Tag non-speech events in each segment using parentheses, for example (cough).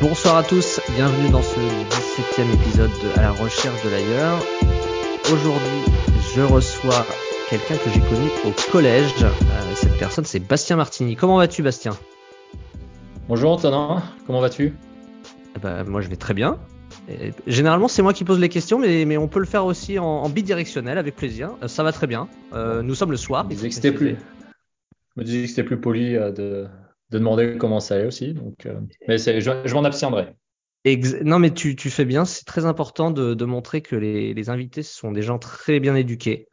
Bonsoir à tous, bienvenue dans ce 17e épisode de À la recherche de l'ailleurs. Aujourd'hui, je reçois quelqu'un que j'ai connu au collège. Euh, cette personne, c'est Bastien Martini. Comment vas-tu, Bastien? Bonjour Antonin, comment vas-tu? Bah, Moi, je vais très bien. Et généralement, c'est moi qui pose les questions, mais, mais on peut le faire aussi en, en bidirectionnel avec plaisir. Euh, ça va très bien. Euh, nous sommes le soir. Je me disais que c'était plus, poli de, de demander comment ça allait aussi. Donc, euh, mais je, je m'en abstiendrai. Ex non, mais tu, tu fais bien. C'est très important de, de montrer que les, les, invités sont des gens très bien éduqués.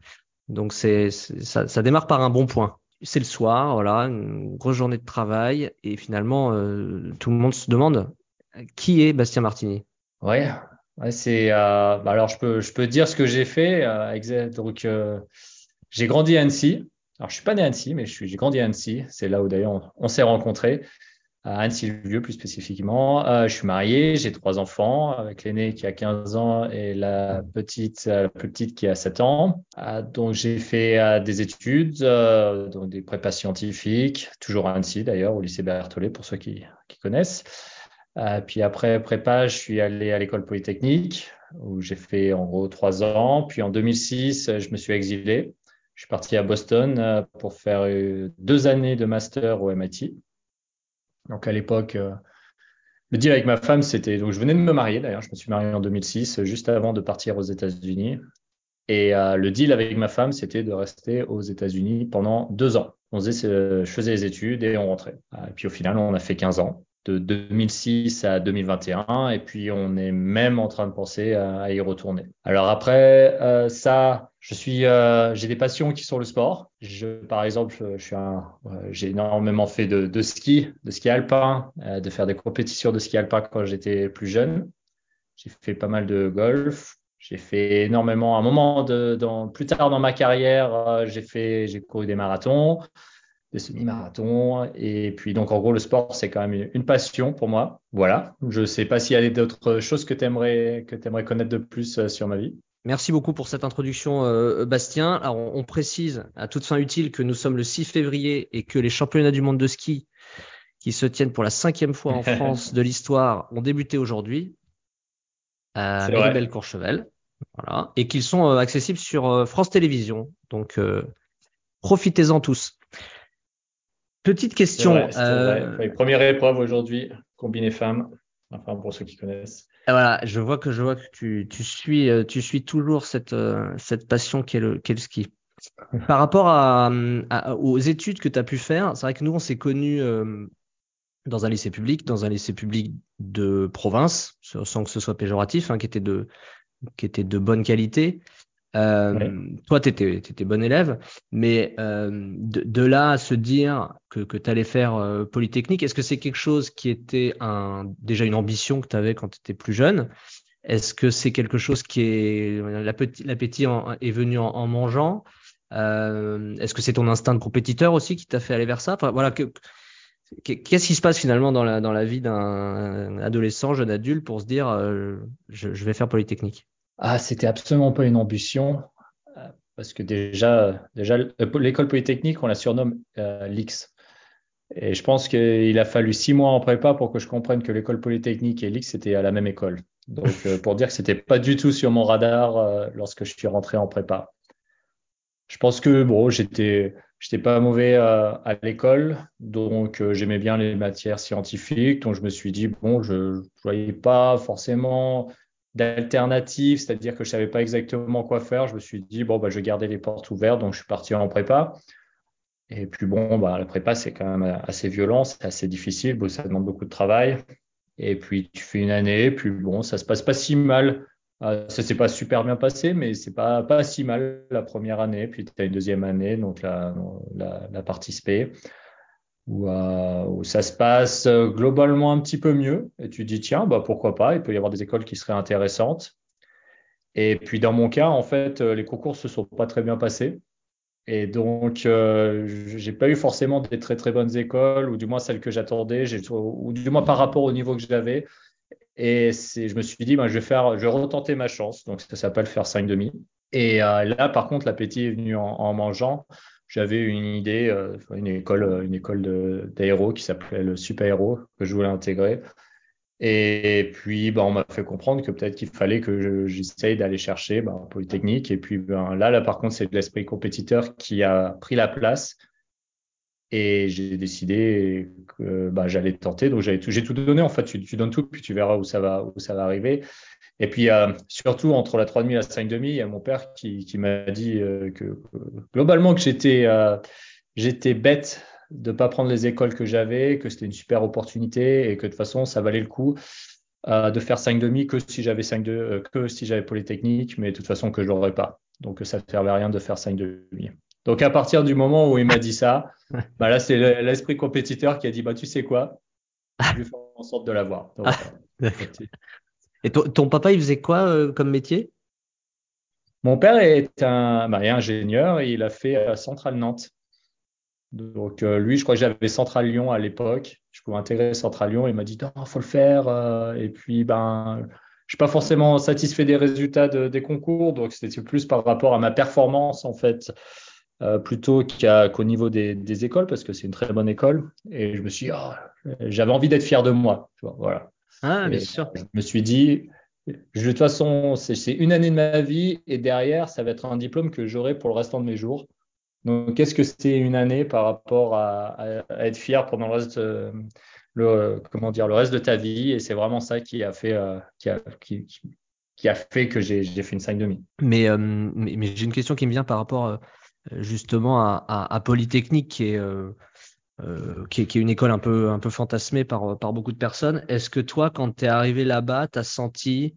Donc, c'est ça, ça démarre par un bon point. C'est le soir, voilà, une grosse journée de travail, et finalement, euh, tout le monde se demande qui est Bastien Martini. Ouais, ouais c'est. Euh, bah alors, je peux, je peux dire ce que j'ai fait. Donc, j'ai grandi à Annecy. Alors, je suis pas né à Annecy, mais j'ai grandi à Annecy. C'est là où d'ailleurs on, s'est rencontrés, à Annecy-le-Vieux plus spécifiquement. Euh, je suis marié, j'ai trois enfants, avec l'aîné qui a 15 ans et la petite, la plus petite qui a 7 ans. Euh, donc, j'ai fait euh, des études, donc des prépas scientifiques, toujours à Annecy d'ailleurs, au lycée Berthollet pour ceux qui, qui connaissent. Puis après prépa, je suis allé à l'école polytechnique où j'ai fait en gros trois ans. Puis en 2006, je me suis exilé. Je suis parti à Boston euh, pour faire euh, deux années de master au MIT. Donc à l'époque, euh, le deal avec ma femme, c'était donc je venais de me marier d'ailleurs. Je me suis marié en 2006, juste avant de partir aux États-Unis. Et le deal avec ma femme, c'était de rester aux États-Unis pendant deux ans. On faisait, je faisais les études et on rentrait. Et puis au final, on a fait 15 ans de 2006 à 2021 et puis on est même en train de penser à, y retourner. Alors après ça, je suis, euh, j'ai des passions qui sont le sport. Je, par exemple, je suis un, euh, j'ai énormément fait de, de, ski, de ski alpin, euh, de faire des compétitions de ski alpin quand j'étais plus jeune. J'ai fait pas mal de golf. J'ai fait énormément, à un moment de, dans, plus tard dans ma carrière, euh, j'ai fait, j'ai couru des marathons des semi-marathons. Et puis, donc, en gros, le sport, c'est quand même une passion pour moi. Voilà. Je sais pas s'il y a d'autres choses que tu aimerais, que aimerais connaître de plus euh, sur ma vie. Merci beaucoup pour cette introduction, euh, Bastien. Alors, on, on, précise à toute fin utile que nous sommes le 6 février et que les championnats du monde de ski qui se tiennent pour la cinquième fois en (laughs) France de l'histoire ont débuté aujourd'hui à Méribel-Courchevel. Voilà. Et qu'ils sont euh, accessibles sur euh, France Télévisions. Donc, profitez-en tous. Petite question. Vrai. Première épreuve aujourd'hui, combiné femmes. Enfin, pour ceux qui connaissent. Voilà, je vois que je vois que tu, tu suis euh, tu suis toujours cette euh, cette passion qu'est le qu'est le ski. Par rapport à, aux études que tu as pu faire, c'est vrai que nous on s'est connus euh, dans un lycée public, dans un lycée public de province, sans que ce soit péjoratif, hein, qui était de qui était de bonne qualité. Euh. Toi, tu étais, bon élève, mais euh, de, là à se dire que, que tu allais faire euh, Polytechnique, est-ce que c'est quelque chose qui était déjà une ambition que tu avais quand tu étais plus jeune? Est-ce que c'est quelque chose qui est. L'appétit est venu en, mangeant? Est-ce que c'est ton instinct de compétiteur aussi qui t'a fait aller vers ça? Enfin, voilà, que, Qu'est-ce qui se passe finalement dans la, vie d'un adolescent, jeune adulte pour se dire je vais faire Polytechnique? Ah, c'était absolument pas une ambition, euh, parce que déjà, déjà l'école polytechnique, on la surnomme euh, l'X. Et je pense qu'il a fallu six mois en prépa pour que je comprenne que l'école polytechnique et l'X étaient à la même école. Donc, euh, pour dire que c'était pas du tout sur mon radar euh, lorsque je suis rentré en prépa. Je pense que bon, j'étais, j'étais pas mauvais euh, à l'école, donc j'aimais bien les matières scientifiques. Donc, je me suis dit bon, je, je voyais pas forcément d'alternatives, c'est-à-dire que je savais pas exactement quoi faire. Je me suis dit, bon, bah, je vais garder les portes ouvertes, donc je suis parti en prépa. Et puis bon, bah, la prépa, c'est quand même assez violent, c'est assez difficile, bon, ça demande beaucoup de travail. Et puis tu fais une année, puis bon, ça se passe pas si mal. Euh, ça s'est pas super bien passé, mais c'est pas, pas si mal la première année. Puis tu as une deuxième année, donc la, la, la partie SP où, euh, ça se passe globalement un petit peu mieux. Et tu dis, tiens, bah, pourquoi pas, il peut y avoir des écoles qui seraient intéressantes. Et puis dans mon cas, en fait, les concours se sont pas très bien passés. Et donc, euh, j'ai pas eu forcément des très très bonnes écoles, ou du moins celles que j'attendais, ou du moins par rapport au niveau que j'avais. Et je me suis dit, bah, je vais faire, je vais retenter ma chance. Donc ça s'appelle faire 5,5. Et euh, là, par contre, l'appétit est venu en, en mangeant j'avais une idée, euh, une école, une école d'aéro qui s'appelait le Super Héros que je voulais intégrer. Et puis, ben, on m'a fait comprendre que peut-être qu'il fallait que j'essaye d'aller chercher ben, Polytechnique. Et puis ben, là, là, par contre, c'est l'esprit compétiteur qui a pris la place. Et j'ai décidé que bah, j'allais tenter. Donc j'ai tout, tout, donné. En fait, tu, tu, donnes tout, puis tu verras où ça va, où ça va arriver. Et puis euh, surtout entre la 3,5 et la 5,5, il y a mon père qui, qui m'a dit euh, que, globalement que j'étais euh, j'étais bête de pas prendre les écoles que j'avais, que c'était une super opportunité et que de toute façon ça valait le coup euh, de faire 5,5 que si j'avais 5 euh, que si j'avais Polytechnique, mais de toute façon que je l'aurais pas. Donc ça ne servait à rien de faire 5,5. Donc à partir du moment où il m'a dit ça, (laughs) bah là c'est l'esprit compétiteur qui a dit bah tu sais quoi, je vais faire en sorte de l'avoir. Ah, Et ton, papa il faisait quoi euh, comme métier? Mon père est un bah, ingénieur et il a fait à Centrale Nantes. Donc euh, lui, je crois que j'avais Centrale Lyon à l'époque. Je pouvais intégrer Centrale Lyon. Il m'a dit non, faut le faire. Euh, et puis ben, je suis pas forcément satisfait des résultats des concours, donc c'était plus par rapport à ma performance en fait euh, plutôt qu'au niveau des, écoles, parce que c'est une très bonne école. Et je me suis oh, j'avais envie d'être fier de moi. voilà. Ah, bien sûr. Je me suis dit, de toute façon, c'est une année de ma vie et derrière, ça va être un diplôme que j'aurai pour le restant de mes jours. Donc, qu'est-ce que c'est une année par rapport à, être fier pendant le reste, euh, le, comment dire, le reste de ta vie? Et c'est vraiment ça qui a fait, euh, qui, a, qui, qui, a fait que j'ai fait une 5,5. Mais, mais, mais j'ai une question qui me vient par rapport justement à, Polytechnique, qui est, euh, euh, qui est, qui, est, une école un peu, un peu fantasmée par, par beaucoup de personnes. Est-ce que toi, quand tu es arrivé là-bas, tu as senti.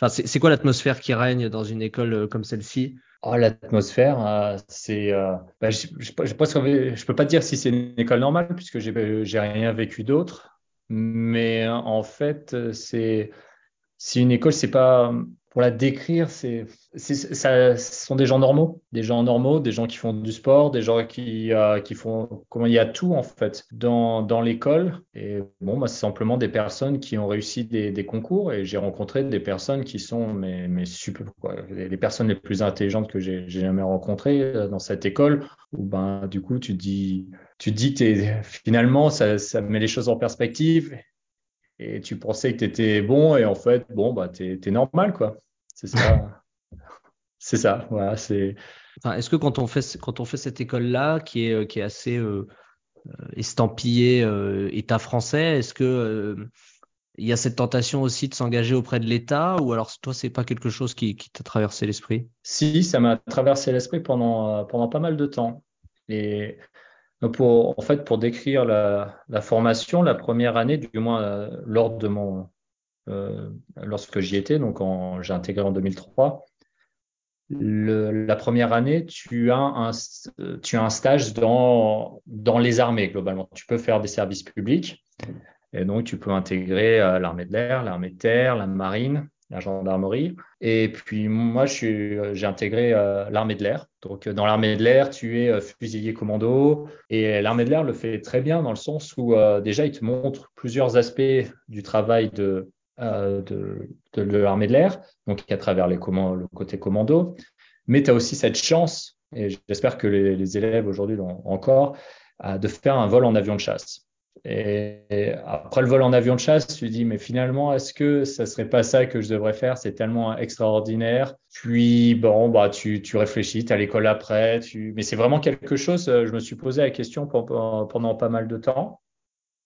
Enfin, c'est quoi l'atmosphère qui règne dans une école euh, comme celle-ci? Oh, l'atmosphère, c'est. Bah, je ne peux pas dire si c'est une école normale, puisque j'ai rien vécu d'autre. Mais en fait, c'est une école, c'est pas pour la décrire, c'est, ça, ce sont des gens normaux, des gens normaux, des gens qui font du sport, des gens qui, euh, qui font, comment il y a tout en fait dans, dans l'école. Et bon, c'est simplement des personnes qui ont réussi des, concours et j'ai rencontré des personnes qui sont mais, mais super, les, personnes les plus intelligentes que j'ai, jamais rencontrées euh, dans cette école. Où ben du coup tu dis, tu dis que finalement ça, ça met les choses en perspective et tu pensais que tu étais bon et en fait, bon, bah, tu es, normal, quoi. C'est ça. (laughs) c'est ça, voilà. C'est... Enfin, est-ce que quand on fait, quand on fait cette école-là, qui est, qui est assez euh, euh estampillée euh, État français, est-ce que euh, il y a cette tentation aussi de s'engager auprès de l'État ou alors toi, c'est pas quelque chose qui, qui t'a traversé l'esprit? Si, ça m'a traversé l'esprit pendant, pendant pas mal de temps. Et pour, en fait, pour décrire la, formation, la première année, du moins euh, lors de mon, euh, lorsque j'y étais, donc j'ai intégré en 2003, le, la première année, tu as un, tu as un stage dans, dans les armées globalement. Tu peux faire des services publics et donc tu peux intégrer euh, l'armée de l'air, l'armée de terre, la marine, la gendarmerie. Et puis moi, j'ai intégré euh, l'armée de l'air. Donc dans l'armée de l'air, tu es euh, fusilier commando. Et l'armée de l'air le fait très bien dans le sens où euh, déjà, il te montre plusieurs aspects du travail de, de, de l'armée de l'air, donc à travers les le côté commando. Mais tu as aussi cette chance, et j'espère que les, les élèves aujourd'hui l'ont encore, de faire un vol en avion de chasse. Et après le vol en avion de chasse, tu dis, mais finalement, est-ce que ça serait pas ça que je devrais faire? C'est tellement extraordinaire. Puis, bon, bah, tu, tu réfléchis, tu à l'école après, tu... mais c'est vraiment quelque chose, euh, je me suis posé la question pendant, pas mal de temps.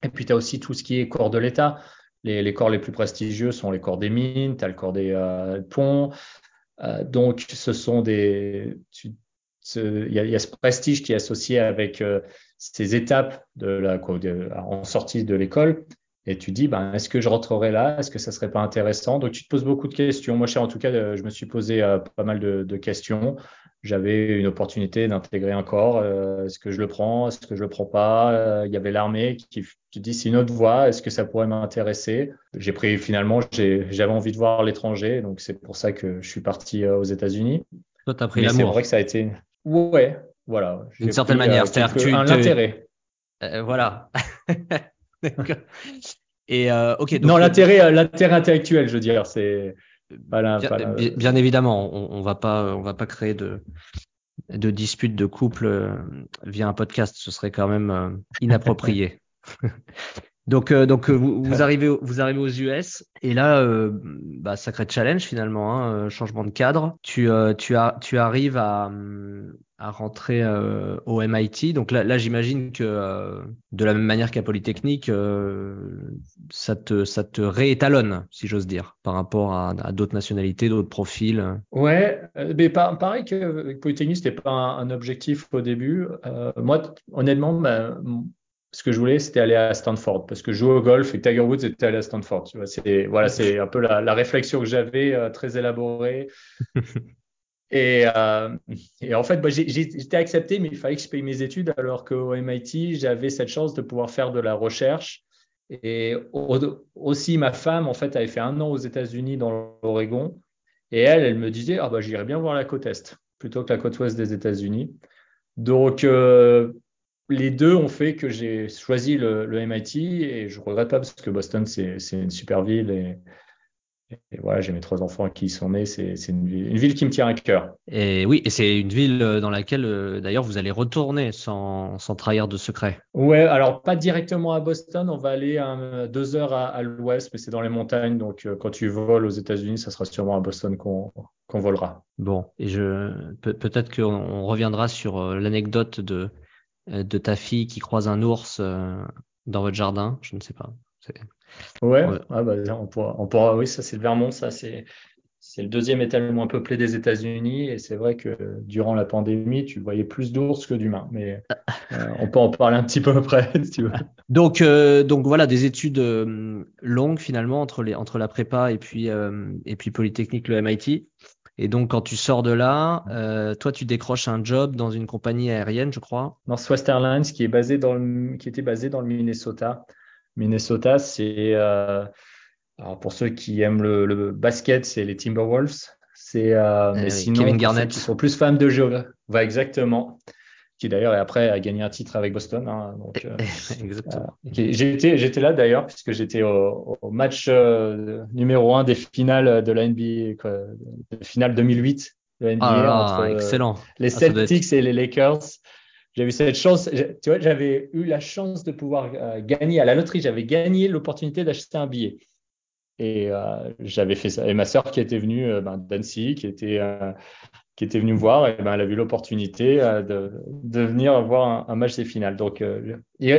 Et puis, tu as aussi tout ce qui est corps de l'État. Les, les, corps les plus prestigieux sont les corps des mines, tu as le corps des euh, ponts. Euh, donc, ce sont des. Il y, a ce prestige qui est associé avec ces étapes de la, en sortie de l'école et tu dis, ben, est-ce que je rentrerai là? Est-ce que ça serait pas intéressant? Donc, tu te poses beaucoup de questions. Moi, en tout cas, euh, je me suis posé euh, pas mal de, de questions. J'avais une opportunité d'intégrer un corps. Euh, est-ce que je le prends? Est-ce que je le prends pas? Il y avait l'armée qui, tu dis, c'est une autre voie. Est-ce que ça pourrait m'intéresser? J'ai pris finalement, j'avais envie de voir l'étranger. Donc, c'est pour ça que je suis parti aux États-Unis. Toi, tu as pris l'amour. C'est vrai que ça a été. Ouais, voilà. D'une certaine manière, c'est-à-dire tu un intérêt. Euh, voilà. (laughs) Et euh, ok. non, l'intérêt, euh, l'intérêt intellectuel, je veux dire, c'est bien, bien, évidemment, on, on, va pas, on va pas créer de de disputes de couple via un podcast, ce serait quand même inapproprié. (laughs) Donc, euh, donc euh, vous, vous, arrivez, vous arrivez aux US et là, euh, bah, sacré challenge finalement, hein, changement de cadre. Tu, tu, as, tu arrives à, à rentrer au MIT. Donc là, là j'imagine que de la même manière qu'à Polytechnique, ça, te, ça te réétalonne, si j'ose dire, par rapport à, à d'autres nationalités, d'autres profils. Ouais, mais pareil que Polytechnique, c'était pas un, un, objectif au début. moi, honnêtement, bah, ce que je voulais, c'était aller à Stanford parce que je joue au golf et Tiger Woods était allé à Stanford. Tu vois, c'est voilà, c'est un peu la, réflexion que j'avais euh, très élaborée. (laughs) et, euh, et, en fait, bah, j'étais accepté, mais il fallait que je paye mes études alors qu'au MIT, j'avais cette chance de pouvoir faire de la recherche. Et aussi, ma femme, en fait, avait fait un an aux États-Unis dans l'Oregon. Et elle, elle me disait, ah bah, j'irais bien voir la côte Est plutôt que la côte Ouest des États-Unis. Donc, euh, les deux ont fait que j'ai choisi le, MIT et je regrette pas parce que Boston, c'est une super ville et, voilà, j'ai mes trois enfants qui y sont nés. C'est une, une, ville qui me tient à cœur. Et oui, et c'est une ville euh, dans laquelle, euh, d'ailleurs, vous allez retourner sans, sans, trahir de secret. Ouais, alors pas directement à Boston. On va aller deux heures à, l'ouest, mais c'est dans les montagnes. Donc, euh, quand tu voles aux États-Unis, ça sera sûrement à Boston qu'on volera. Bon, et je peut-être qu'on reviendra sur l'anecdote de de ta fille qui croise un ours euh, dans votre jardin Je ne sais pas. Ouais, ah bah, on, pourra, on pourra, oui, ça c'est le Vermont, ça c'est c'est le deuxième état le moins peuplé des États-Unis et c'est vrai que durant la pandémie, tu voyais plus d'ours que d'humains. Mais (laughs) euh, on peut en parler un petit peu après, (laughs) si tu veux. Donc, donc voilà, des études longues finalement entre les entre la prépa et puis et puis Polytechnique, le MIT. Et donc, quand tu sors de là, euh, toi, tu décroches un job dans une compagnie aérienne, je crois. Northwest Airlines, qui est basé dans le, qui était basé dans le Minnesota. Minnesota, c'est euh, alors pour ceux qui aiment le, basket, c'est les Timberwolves. C'est euh, mais sinon, Kevin Garnett. qui sont plus fans de géographie. Va exactement qui d'ailleurs après a gagné un titre avec Boston. Hein, donc, euh, (laughs) Exactement. Euh, j'étais, j'étais là d'ailleurs puisque j'étais au, au match euh, numéro un des finales de la NBA, quoi, de finale 2008 de NBA ah, entre excellent. les ah, Celtics et les Lakers. J'avais cette chance, tu vois, j'avais eu la chance de pouvoir gagner à la loterie. J'avais gagné l'opportunité d'acheter un billet. Et j'avais fait ça. Et ma sœur qui était venue ben, d'Annecy, qui était qui était venu me voir, et ben, elle a vu l'opportunité euh, de, de, venir voir un, match des finales. Donc, euh,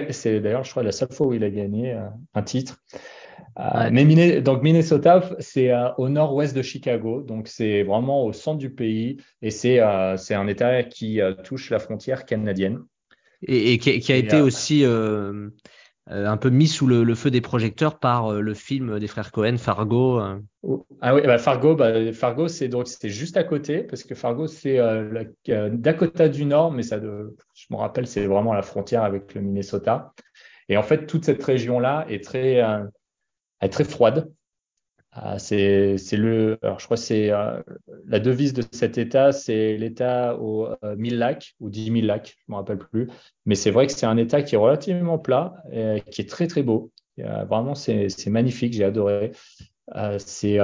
c'est d'ailleurs, je crois, la seule fois où il a gagné euh, un titre. mais donc Minnesota, c'est au nord-ouest de Chicago, donc c'est vraiment au centre du pays, et c'est un État qui touche la frontière canadienne. Et, qui, qui, a été aussi euh, un peu mis sous le, feu des projecteurs par euh, le film des frères Cohen, Fargo. Euh. Oh, ah oui, bah Fargo, bah, Fargo, c'est donc juste à côté parce que Fargo c'est Dakota du Nord, mais ça, je me rappelle, c'est vraiment la frontière avec le Minnesota. Et en fait, toute cette région là est est très froide. Ah, c'est le, alors je crois que c'est euh, la devise de cet État, c'est l'État aux 1000 euh, lacs ou 10 000 lacs, je me rappelle plus. Mais c'est vrai que c'est un État qui est relativement plat, et qui est très très beau. vraiment, c'est magnifique, j'ai adoré. Euh, c'est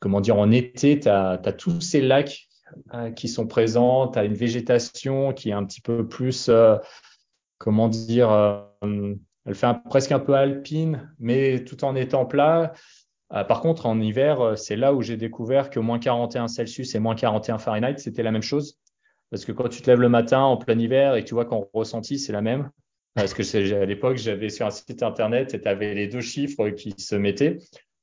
comment dire, en été, tu as, tous ces lacs qui sont présents, tu as une végétation qui est un petit peu plus, comment dire, elle fait presque un peu alpine, mais tout en étant plat. Euh, par contre, en hiver, euh, c'est là où j'ai découvert que moins 41 Celsius et moins 41 Fahrenheit, c'était la même chose. Parce que quand tu te lèves le matin en plein hiver et que tu vois qu'en ressenti, c'est la même. Parce que à l'époque, j'avais sur un site internet et tu avais les deux chiffres qui se mettaient,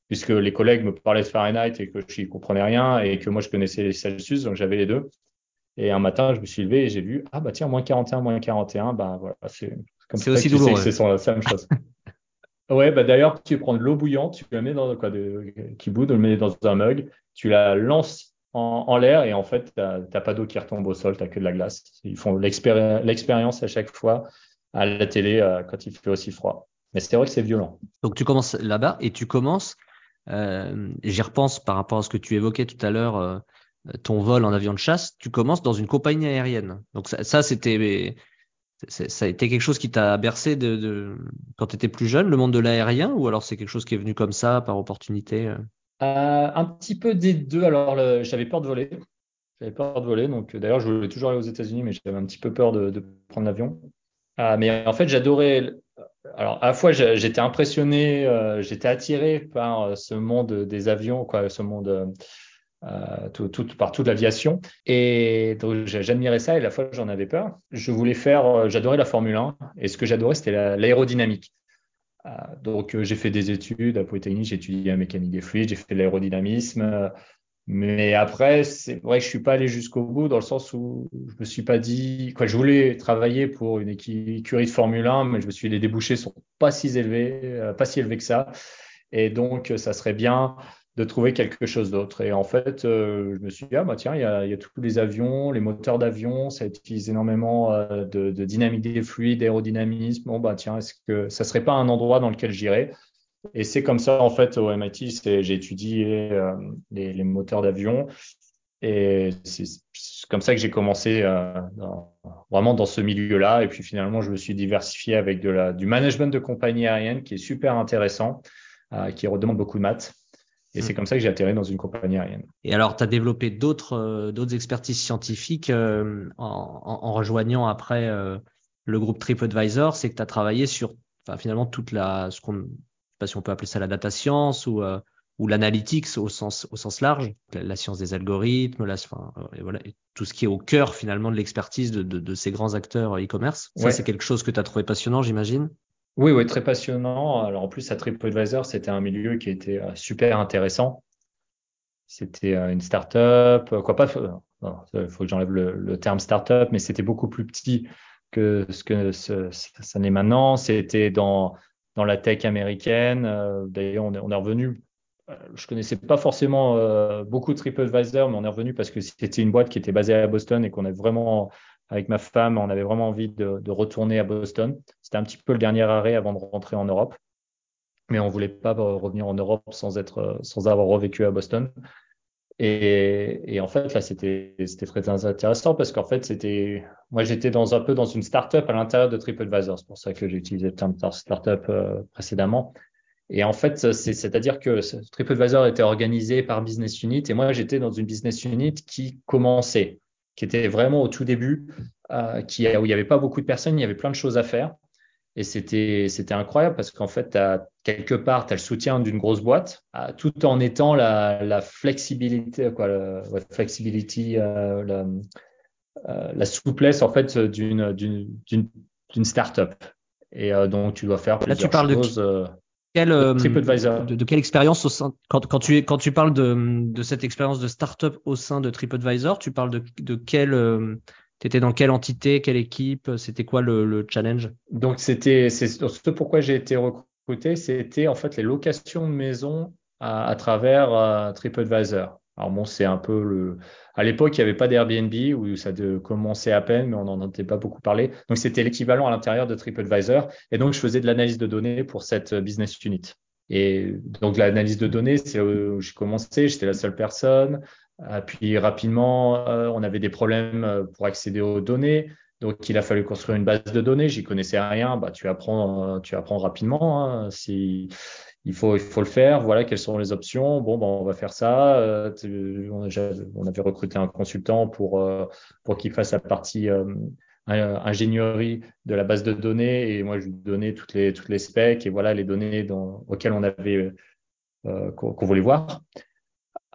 puisque les collègues me parlaient de Fahrenheit et que je n'y comprenais rien et que moi je connaissais les Celsius, donc j'avais les deux. Et un matin, je me suis levé et j'ai vu, ah bah tiens, moins 41, moins 41, ben voilà, c'est comme ça aussi douloureux. C'est la même chose. (laughs) Ouais, bah d'ailleurs, tu prends de l'eau bouillante, tu la mets dans quoi, qui bout, tu le mets dans un mug, tu la lances en, l'air et en fait, tu n'as pas d'eau qui retombe au sol, tu n'as que de la glace. Ils font l'expérience à chaque fois à la télé euh, quand il fait aussi froid. Mais c'est vrai que c'est violent. Donc tu commences là-bas et tu commences, euh, j'y repense par rapport à ce que tu évoquais tout à l'heure, euh, ton vol en avion de chasse, tu commences dans une compagnie aérienne. Donc ça c'était ça a été quelque chose qui t'a bercé quand tu étais plus jeune, le monde de l'aérien, ou alors c'est quelque chose qui est venu comme ça, par opportunité euh? euh, Un petit peu des deux. Alors, j'avais peur de voler. J'avais peur de voler. Donc, d'ailleurs, je voulais toujours aller aux États-Unis, mais j'avais un petit peu peur de, prendre l'avion. Euh, mais en fait, j'adorais alors à la fois j'étais impressionné, j'étais attiré par ce monde des avions, quoi, ce monde euh, tout, tout, par toute l'aviation, et donc j'admirais ça et à la fois j'en avais peur. Je voulais faire, j'adorais la Formule 1 et ce que j'adorais c'était l'aérodynamique. donc j'ai fait des études à Polytechnique, j'ai étudié la mécanique des fluides, j'ai fait l'aérodynamisme. Mais après, c'est vrai que je suis pas allé jusqu'au bout dans le sens où je me suis pas dit, quoi, je voulais travailler pour une écurie de Formule 1, mais je me suis dit, les débouchés sont pas si élevés, euh, pas si élevés que ça. Et donc, ça serait bien de trouver quelque chose d'autre. Et en fait, euh, je me suis dit, ah bah tiens, il y a, y a tous les avions, les moteurs d'avion, ça utilise énormément euh, de, de, dynamique des fluides, d'aérodynamisme. Bon, bah tiens, est-ce que ça serait pas un endroit dans lequel j'irais? Et c'est comme ça, en fait, au MIT, j'ai étudié euh, les, les, moteurs d'avion. Et c'est comme ça que j'ai commencé euh, vraiment dans ce milieu-là. Et puis finalement, je me suis diversifié avec de la, du management de compagnie aérienne qui est super intéressant, euh, qui redemande beaucoup de maths. Et c'est hmm. comme ça que j'ai atterri dans une compagnie aérienne. Et alors, tu as développé d'autres euh, d'autres expertises scientifiques euh, en, en, rejoignant après le groupe TripAdvisor, c'est que tu as travaillé sur enfin, finalement toute la ce qu'on pas si on peut appeler ça la data science ou, euh, ou l'analytics au sens, au sens large, la, science des algorithmes, la, enfin, euh, et voilà, tout ce qui est au cœur finalement de l'expertise de, de, de, ces grands acteurs e-commerce. Ça, c'est quelque chose que tu as trouvé passionnant, j'imagine? Oui, oui, très passionnant. Alors en plus, à TripAdvisor, c'était un milieu qui était euh, super intéressant. C'était une start-up, quoi pas, il faut que j'enlève le, terme start-up, mais c'était beaucoup plus petit que ce que ça n'est maintenant. C'était dans dans la tech américaine. Euh, d'ailleurs, on est, revenu. Euh, je connaissais pas forcément euh, beaucoup de TripAdvisor, mais on est revenu parce que c'était une boîte qui était basée à Boston et qu'on avait vraiment, avec ma femme, on avait vraiment envie de, retourner à Boston. C'était un petit peu le dernier arrêt avant de rentrer en Europe, mais on voulait pas revenir en Europe sans être, sans avoir revécu à Boston. Et, et, en fait, là, c'était très intéressant parce qu'en fait, c'était, moi, j'étais dans un peu dans une startup à l'intérieur de TripAdvisor. C'est pour ça que j'ai utilisé le terme startup euh, précédemment. Et en fait, c'est-à-dire que TripAdvisor était organisé par business unit et moi, j'étais dans une business unit qui commençait, qui était vraiment au tout début, euh, qui, où il n'y avait pas beaucoup de personnes, il y avait plein de choses à faire. Et c'était, incroyable parce qu'en fait, as, quelque part, tu as le soutien d'une grosse boîte, euh, tout en étant la, la flexibilité, quoi, le, flexibility, euh, la, euh, la, souplesse en fait d'une, startup. Et donc, tu dois faire Là, tu parles choses. De... Quelle, euh, de, de, quelle expérience au sein quand, quand tu quand tu parles de, de cette expérience de startup au sein de TripAdvisor, tu parles de, de quelle tu étais dans quelle entité, quelle équipe C'était quoi le, le, challenge? Donc, c'était ce pourquoi j'ai été recruté, c'était en fait les locations de maisons à, à travers euh, TripAdvisor. Alors bon, c'est un peu le. À l'époque, il n'y avait pas d'Airbnb où ça commençait à peine, mais on n'en entendait pas beaucoup parler. Donc, c'était l'équivalent à l'intérieur de TripAdvisor. Et donc, je faisais de l'analyse de données pour cette business unit. Et donc, l'analyse de données, c'est où j'ai commencé. J'étais la seule personne. Euh, puis rapidement, euh, on avait des problèmes euh, pour accéder aux données. Donc, il a fallu construire une base de données. J'y connaissais rien. Bah, tu apprends, tu apprends rapidement. Hein. Si il faut, il faut le faire. Voilà, quelles sont les options. Bon, ben, on va faire ça. on, avait recruté un consultant pour pour qu'il fasse la partie ingénierie de la base de données. Et moi, je lui donnais toutes les toutes les specs et voilà les données dans, auxquelles on avait qu'on voulait voir.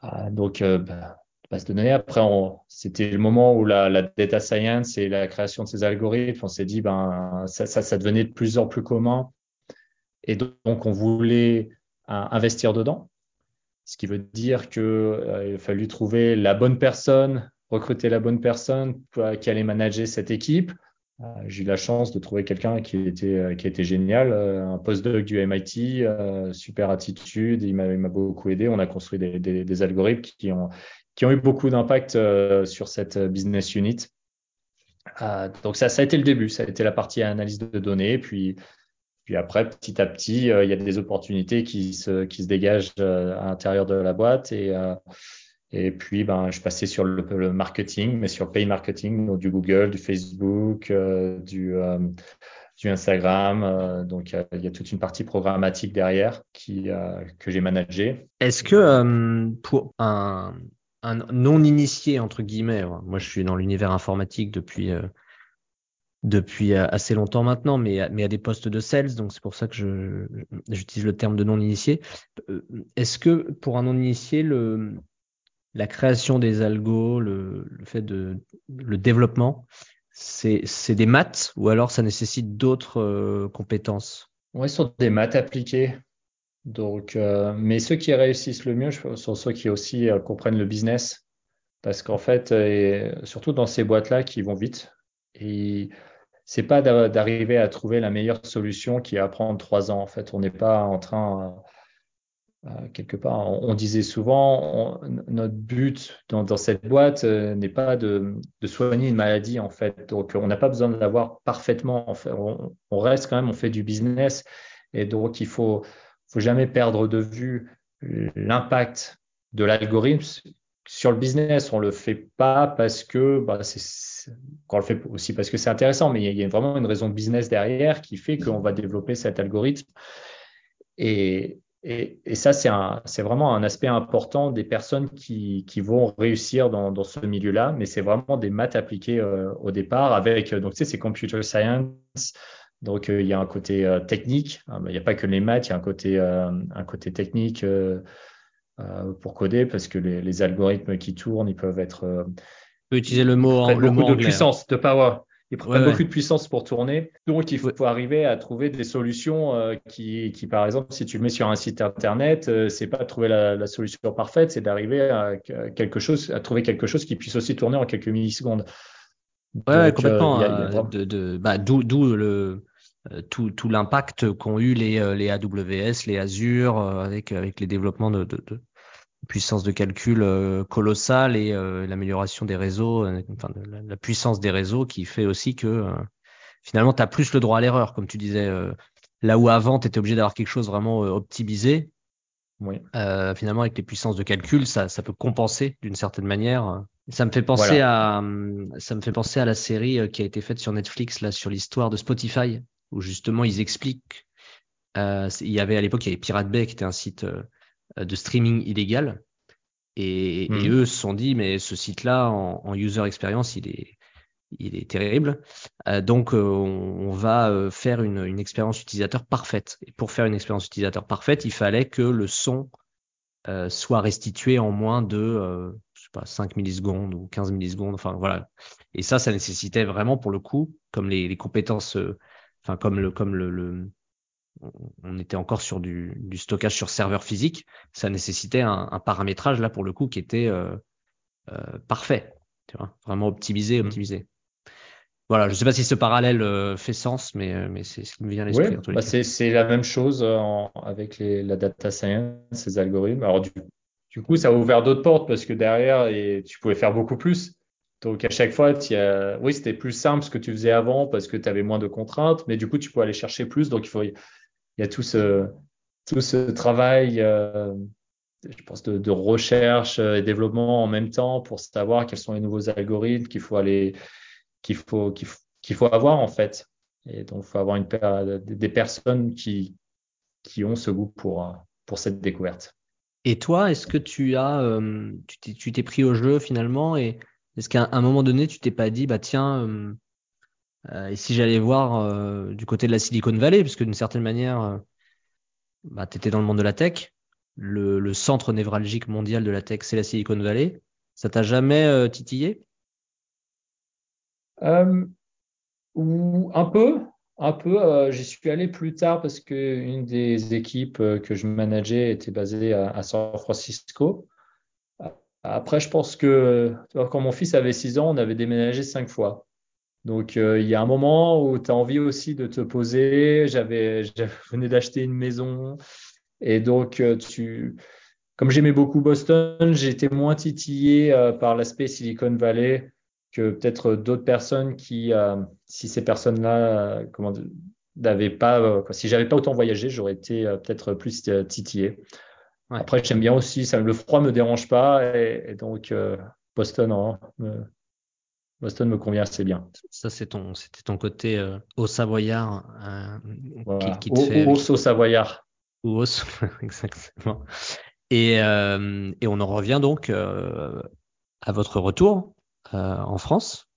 Ah, donc, euh, bah, base de données. Après, c'était le moment où la, la, data science et la création de ces algorithmes, on s'est dit, ben, ça, ça, ça, devenait de plus en plus commun. Et donc, on voulait euh, investir dedans. Ce qui veut dire que euh, a fallu trouver la bonne personne, recruter la bonne personne qui allait manager cette équipe. Euh, j'ai eu la chance de trouver quelqu'un qui était euh, qui était génial, euh, un postdoc du MIT, super attitude, il m'a beaucoup aidé. On a construit des, algorithmes qui ont qui ont eu beaucoup d'impact sur cette business unit. donc ça, ça a été le début, ça a été la partie analyse de données, puis puis après, petit à petit, il y a des opportunités qui se, qui se dégagent à l'intérieur de la boîte et, et puis, ben, je passais sur le, marketing, mais sur pay marketing, donc du Google, du Facebook, euh, du, euh, Instagram. Euh, donc, il y, a toute une partie programmatique derrière que j'ai managée. Est-ce que pour un, un non initié entre guillemets, moi je suis dans l'univers informatique depuis depuis assez longtemps maintenant, mais, à des postes de sales, donc c'est pour ça que j'utilise le terme de non-initié. Est-ce que pour un non-initié, la création des algos, le, fait de le développement, c'est, des maths ou alors ça nécessite d'autres compétences? Ouais, sur des maths appliquées. Donc, euh, mais ceux qui réussissent le mieux sont ceux qui aussi euh, comprennent le business. Parce qu'en fait, euh, surtout dans ces boîtes-là qui vont vite, et c'est pas d'arriver à trouver la meilleure solution qui va prendre trois ans. En fait, on n'est pas en train, quelque part, on, disait souvent, notre but dans, cette boîte n'est pas de, soigner une maladie, en fait. Donc, on n'a pas besoin de l'avoir parfaitement. En fait, on, reste quand même, on fait du business. Et donc, il faut, faut jamais perdre de vue l'impact de l'algorithme sur le business. On le fait pas parce que, bah, c'est, le fait aussi parce que c'est intéressant, mais il y, a vraiment une raison business derrière qui fait qu'on va développer cet algorithme. Et, ça, c'est, vraiment un aspect important des personnes qui, vont réussir dans, ce milieu-là, mais c'est vraiment des maths appliquées euh, au départ avec, donc tu sais, c'est computer science, donc, euh, il y a un côté euh, technique. Hein, il n'y a pas que les maths, il y a un côté, euh, un côté technique pour coder parce que les, les, algorithmes qui tournent, ils peuvent être. On peut utiliser le mot, le beaucoup de puissance, de power. Ils prennent beaucoup de puissance pour tourner. Donc, il faut, arriver à trouver des solutions qui, qui, par exemple, si tu le mets sur un site internet, euh, c'est pas de trouver la, la solution parfaite, c'est d'arriver à quelque chose, à trouver quelque chose qui puisse aussi tourner en quelques millisecondes. Ouais, complètement. de, de, bah, d'où, le, euh, tout, tout l'impact qu'ont eu les, euh, les AWS, les Azure, euh, avec, avec les développements de, de, de puissance de calcul colossale et l'amélioration des réseaux, enfin la, puissance des réseaux qui fait aussi que finalement tu as plus le droit à l'erreur, comme tu disais. là où avant tu étais obligé d'avoir quelque chose vraiment optimisé, oui. finalement avec les puissances de calcul, ça, ça peut compenser d'une certaine manière. Ça me fait penser à ça me fait penser à la série qui a été faite sur Netflix là sur l'histoire de Spotify où justement ils expliquent. Euh, il y avait à l'époque, il y avait Pirate Bay qui était un site euh, de streaming illégal. Et, mhm. eux se sont dit, mais ce site-là, en, user experience, il est, il est terrible. Euh, donc, on, va faire une, une, expérience utilisateur parfaite. Et pour faire une expérience utilisateur parfaite, il fallait que le son soit restitué en moins de, je sais pas, 5 millisecondes ou 15 millisecondes. Enfin, voilà. Et ça, ça nécessitait vraiment, pour le coup, comme les, les compétences enfin comme le comme le, le, on était encore sur du, du, stockage sur serveur physique, ça nécessitait un, un, paramétrage là pour le coup qui était euh, euh, parfait, tu vois, vraiment optimisé, mmh. optimisé. Voilà, je sais pas si ce parallèle euh, fait sens, mais, mais c'est ce qui me vient à l'esprit. Oui, bah c'est la même chose en, avec les, la data science, ces algorithmes. Alors du, du coup, ça a ouvert d'autres portes parce que derrière, et tu pouvais faire beaucoup plus. Donc à chaque fois, oui, c'était plus simple ce que tu faisais avant parce que tu avais moins de contraintes, mais du coup, tu peux aller chercher plus. Donc il faut, il y a tout ce, tout ce travail, euh, je pense, de, recherche et développement en même temps pour savoir quels sont les nouveaux algorithmes qu'il faut aller, qu'il faut, qu'il faut, avoir en fait. Et donc, il faut avoir une, des personnes qui, qui ont ce goût pour, pour cette découverte. Et toi, est-ce que tu as, euh, tu t'es pris au jeu finalement et est-ce qu'à un moment donné, tu t'es pas dit, bah tiens, euh, euh, et si j'allais voir euh, du côté de la Silicon Valley, parce que d'une certaine manière, bah, tu étais dans le monde de la tech, le, centre névralgique mondial de la tech, c'est la Silicon Valley. Ça t'a jamais titillé? Un peu, un peu. J'y suis allé plus tard parce qu'une des équipes que je manageais était basée à San Francisco. Après, je pense que quand mon fils avait 6 ans, on avait déménagé cinq fois. Donc, euh, il y a un moment où tu as envie aussi de te poser. J'avais, je venais d'acheter une maison. Et donc, euh, tu, comme j'aimais beaucoup Boston, j'étais moins titillé euh, par l'aspect Silicon Valley que peut-être d'autres personnes qui, si ces personnes-là, n'avaient pas, si j'avais pas autant voyagé, j'aurais été peut-être plus titillé. Après, j'aime bien aussi, ça, le froid me dérange pas et, donc euh, Boston, hein, me, Boston me convient assez bien. Ça, c'est ton, c'était ton côté euh, au Savoyard euh, qui, qui, te fait. Au, Savoyard. Ou (laughs) exactement. Et, et on en revient donc à votre retour en France.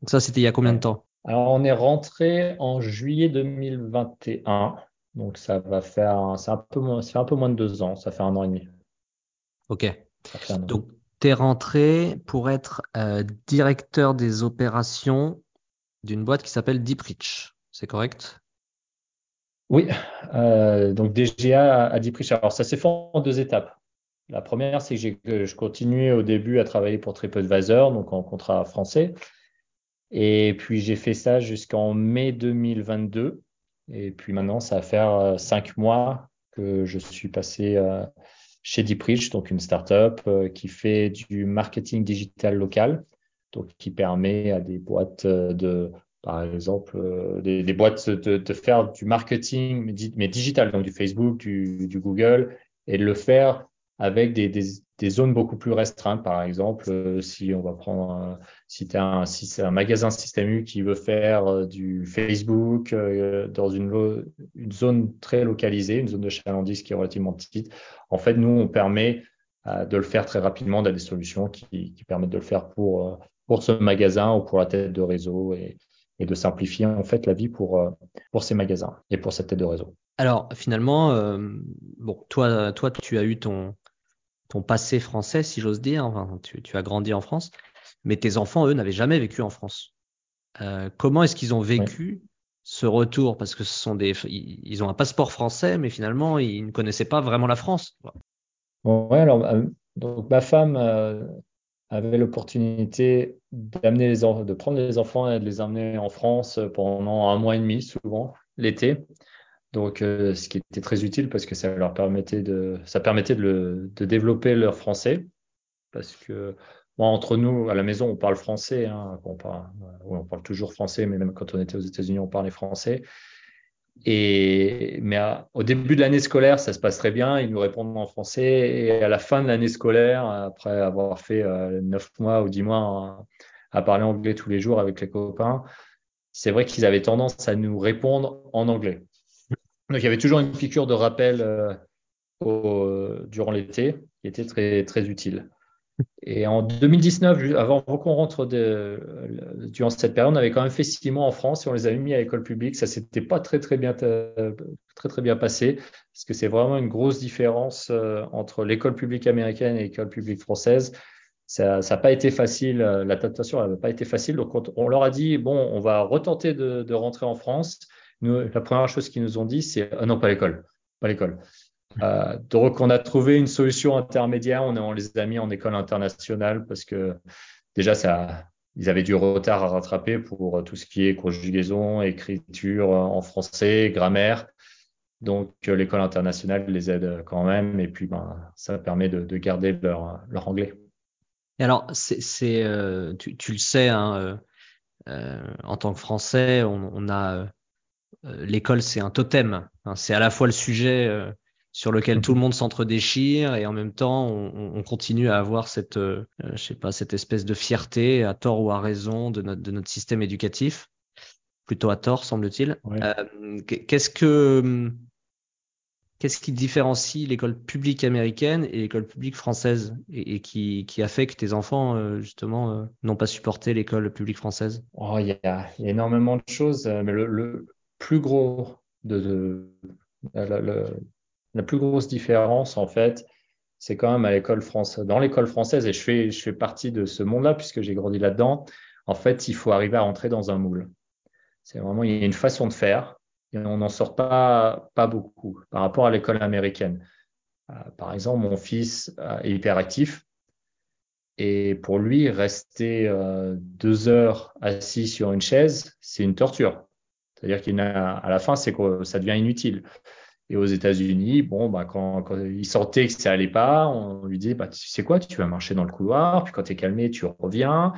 Donc ça, c'était il y a combien de temps? Alors, on est rentré en juillet 2021. Donc, ça va faire, c'est un peu moins, un peu moins de deux ans. Ça fait un an et demi. Ok. Donc, tu es rentré pour être euh, directeur des opérations d'une boîte qui s'appelle Deeprich. C'est correct? Oui. Euh, donc, DGA à Deeprich. Alors, ça s'est fait en deux étapes. La première, c'est que je continuais au début à travailler pour TripAdvisor, donc en contrat français. Et puis j'ai fait ça jusqu'en mai 2022. Et puis maintenant, ça va faire euh, cinq mois que je suis passé euh, chez Deeprich, donc une startup euh, qui fait du marketing digital local, donc qui permet à des boîtes de, par exemple, des, boîtes de, faire du marketing mais, digital, donc du Facebook, du, du Google, et de le faire avec des, des, des, zones beaucoup plus restreintes. Par exemple, euh, si on va prendre, si, c'est un magasin Système U qui veut faire euh, du Facebook euh, dans une, zone très localisée, une zone de chalandise qui est relativement petite, en fait, nous, on permet de le faire très rapidement. On a des solutions qui, permettent de le faire pour, pour ce magasin ou pour la tête de réseau et, de simplifier en fait la vie pour, pour ces magasins et pour cette tête de réseau. Alors finalement, bon, toi, toi, tu as eu ton, ton passé français, si j'ose dire. Enfin, tu, tu, as grandi en France, mais tes enfants, eux, n'avaient jamais vécu en France. Euh, comment est-ce qu'ils ont vécu ce retour? Parce que ce sont des, ils ont un passeport français, mais finalement, ils ne connaissaient pas vraiment la France. Ouais, alors euh, donc ma femme euh, avait l'opportunité d'amener les de prendre les enfants et de les amener en France pendant un mois et demi, souvent l'été. Donc, euh, ce qui était très utile parce que ça leur permettait de, ça permettait de, le, de développer leur français. Parce que, moi, entre nous, à la maison, on parle français. Hein, on, parle, on parle toujours français, mais même quand on était aux États-Unis, on parlait français. Et, mais au début de l'année scolaire, ça se passe très bien. Ils nous répondent en français. Et à la fin de l'année scolaire, après avoir fait euh, neuf mois ou dix mois à, à parler anglais tous les jours avec les copains, c'est vrai qu'ils avaient tendance à nous répondre en anglais. Donc il y avait toujours une piqûre de rappel euh, au, durant l'été qui était très, très utile. Et en 2019, avant qu'on rentre de, durant cette période, on avait quand même fait six mois en France et on les avait mis à l'école publique. Ça s'était pas très très bien très très bien passé parce que c'est vraiment une grosse différence euh, entre l'école publique américaine et l'école publique française. Ça n'a pas été facile, euh, l'adaptation n'a pas été facile. Donc on, leur a dit bon, on va retenter de rentrer en France la première chose qu'ils nous ont dit, c'est ah non, pas l'école, pas l'école. Euh, donc, on a trouvé une solution intermédiaire. On, les a mis en école internationale parce que déjà, ça, ils avaient du retard à rattraper pour tout ce qui est conjugaison, écriture en français, grammaire. Donc, l'école internationale les aide quand même. Et puis, ben, ça permet de, de garder leur, leur, anglais. Et alors, c'est, euh, tu, le sais, hein, euh, en tant que Français, on, a l'école, c'est un totem. Hein. c'est à la fois le sujet euh, sur lequel tout le monde s'entre-déchire et en même temps, on, on, continue à avoir cette, euh, je sais pas, cette espèce de fierté, à tort ou à raison, de notre, de notre système éducatif. Plutôt à tort, semble-t-il. qu'est-ce que, qu'est-ce qui différencie l'école publique américaine et l'école publique française et, qui, qui, a fait que tes enfants, justement, n'ont pas supporté l'école publique française? Oh, Il y, a, y, a, énormément de choses, mais le, le, la, plus grosse différence en fait, c'est quand même à l'école française. Dans l'école française, et je fais, partie de ce monde-là puisque j'ai grandi là-dedans. En fait, il faut arriver à rentrer dans un moule. C'est vraiment il y a une façon de faire et on n'en sort pas pas beaucoup par rapport à l'école américaine. Euh, par exemple, mon fils euh, est hyperactif et pour lui, rester euh, deux heures assis sur une chaise, c'est une torture. C'est-à-dire qu'à la fin, c'est que ça devient inutile. Et aux États-Unis, bon, bah, quand, quand, il sentait que ça allait pas, on lui disait, bah, tu sais quoi, tu vas marcher dans le couloir, puis quand tu es calmé, tu reviens.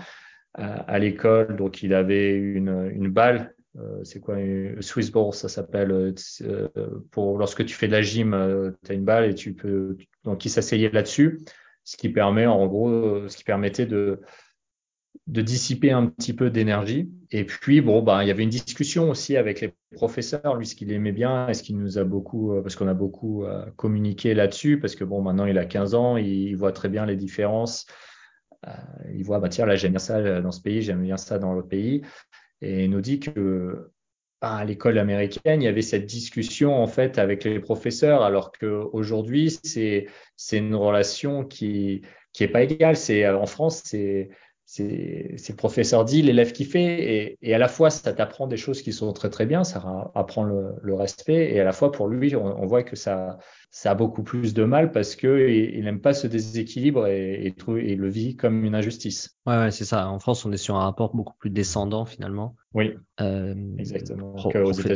Euh, à l'école, donc il avait une, une balle, euh, c'est quoi, une Swiss ball, ça s'appelle, euh, pour lorsque tu fais de la gym, euh, tu as une balle et tu peux, donc il s'asseyait là-dessus, ce qui permet, en gros, ce qui permettait de, de dissiper un petit peu d'énergie. Et puis, bon, bah, il y avait une discussion aussi avec les professeurs, lui, ce qu'il aimait bien, est-ce qu'il nous a beaucoup, euh, parce qu'on a beaucoup euh, communiqué là-dessus, parce que bon, maintenant, il a 15 ans, il, voit très bien les différences. Euh, il voit, bah, tiens, là, j'aime bien ça dans ce pays, j'aime bien ça dans l'autre pays. et il nous dit que bah, à l'école américaine, il y avait cette discussion en fait avec les professeurs, alors qu'aujourd'hui, c'est c'est une relation qui qui est pas égale. C'est en France, c'est c'est le professeur dit, l'élève qui fait, et, à la fois ça t'apprend des choses qui sont très très bien, ça apprend le, respect, et à la fois pour lui, on, voit que ça, ça a beaucoup plus de mal parce que il n'aime pas ce déséquilibre et, et, le vit comme une injustice. Ouais, ouais c'est ça. En France, on est sur un rapport beaucoup plus descendant finalement. Oui, euh, exactement. aux.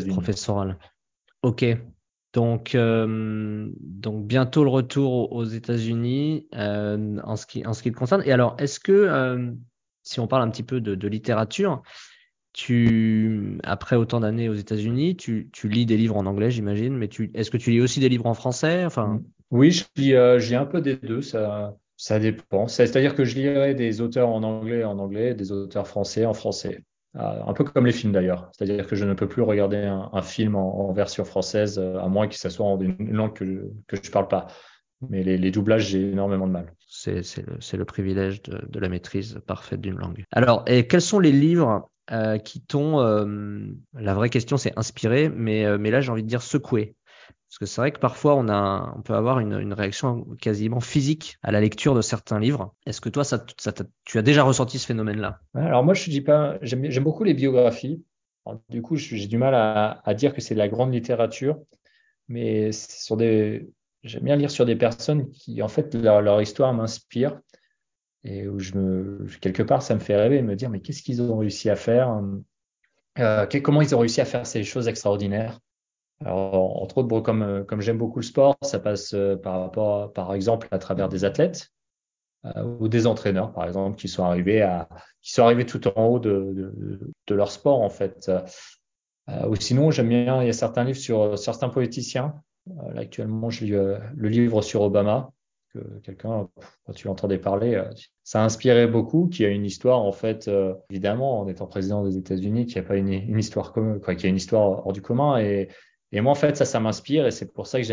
Professoral. Ok. Donc, euh, donc bientôt le retour aux États-Unis euh, en, ce qui, en ce qui concerne. Et alors, est-ce que, euh, si on parle un petit peu de, littérature, tu, après autant d'années aux États-Unis, tu, lis des livres en anglais, j'imagine, mais est-ce que tu lis aussi des livres en français? Enfin... Oui, je lis, je lis un peu des deux, ça, ça dépend. C'est-à-dire que je lirai des auteurs en anglais en anglais, des auteurs français en français. Euh, un peu comme les films d'ailleurs. C'est-à-dire que je ne peux plus regarder un, film en, version française, euh, à moins que ce soit en une langue que je ne parle pas. Mais les, doublages, j'ai énormément de mal. C'est le, le, privilège de, la maîtrise parfaite d'une langue. Alors, et quels sont les livres euh, qui t'ont, la vraie question c'est inspiré, mais, mais là j'ai envie de dire secoué parce que c'est vrai que parfois, on, peut avoir une, réaction quasiment physique à la lecture de certains livres. Est-ce que toi, tu as déjà ressenti ce phénomène-là? Alors moi, je dis pas, j'aime beaucoup les biographies. du coup, j'ai du mal à, dire que c'est de la grande littérature, mais j'aime bien lire sur des personnes qui, en fait, leur, histoire m'inspire et où je me, quelque part, ça me fait rêver et me dire, mais qu'est-ce qu'ils ont réussi à faire? Euh, Comment ils ont réussi à faire ces choses extraordinaires? Alors, entre autres, comme, euh, comme j'aime beaucoup le sport, ça passe euh, par rapport, par exemple, à travers des athlètes euh, ou des entraîneurs, par exemple, qui sont arrivés à, qui sont arrivés tout en haut de, de, de leur sport, en fait. Ou sinon, j'aime bien, il y a certains livres sur certains politiciens. là, actuellement, je lis le livre sur Obama, que quelqu'un, quand tu l'entendais parler, ça a inspiré beaucoup, qui a une histoire, en fait, évidemment, en étant président des États-Unis, qui a pas une, une histoire commune, quoi, qui a une histoire hors du commun et et moi, en fait, ça, ça m'inspire et c'est pour ça que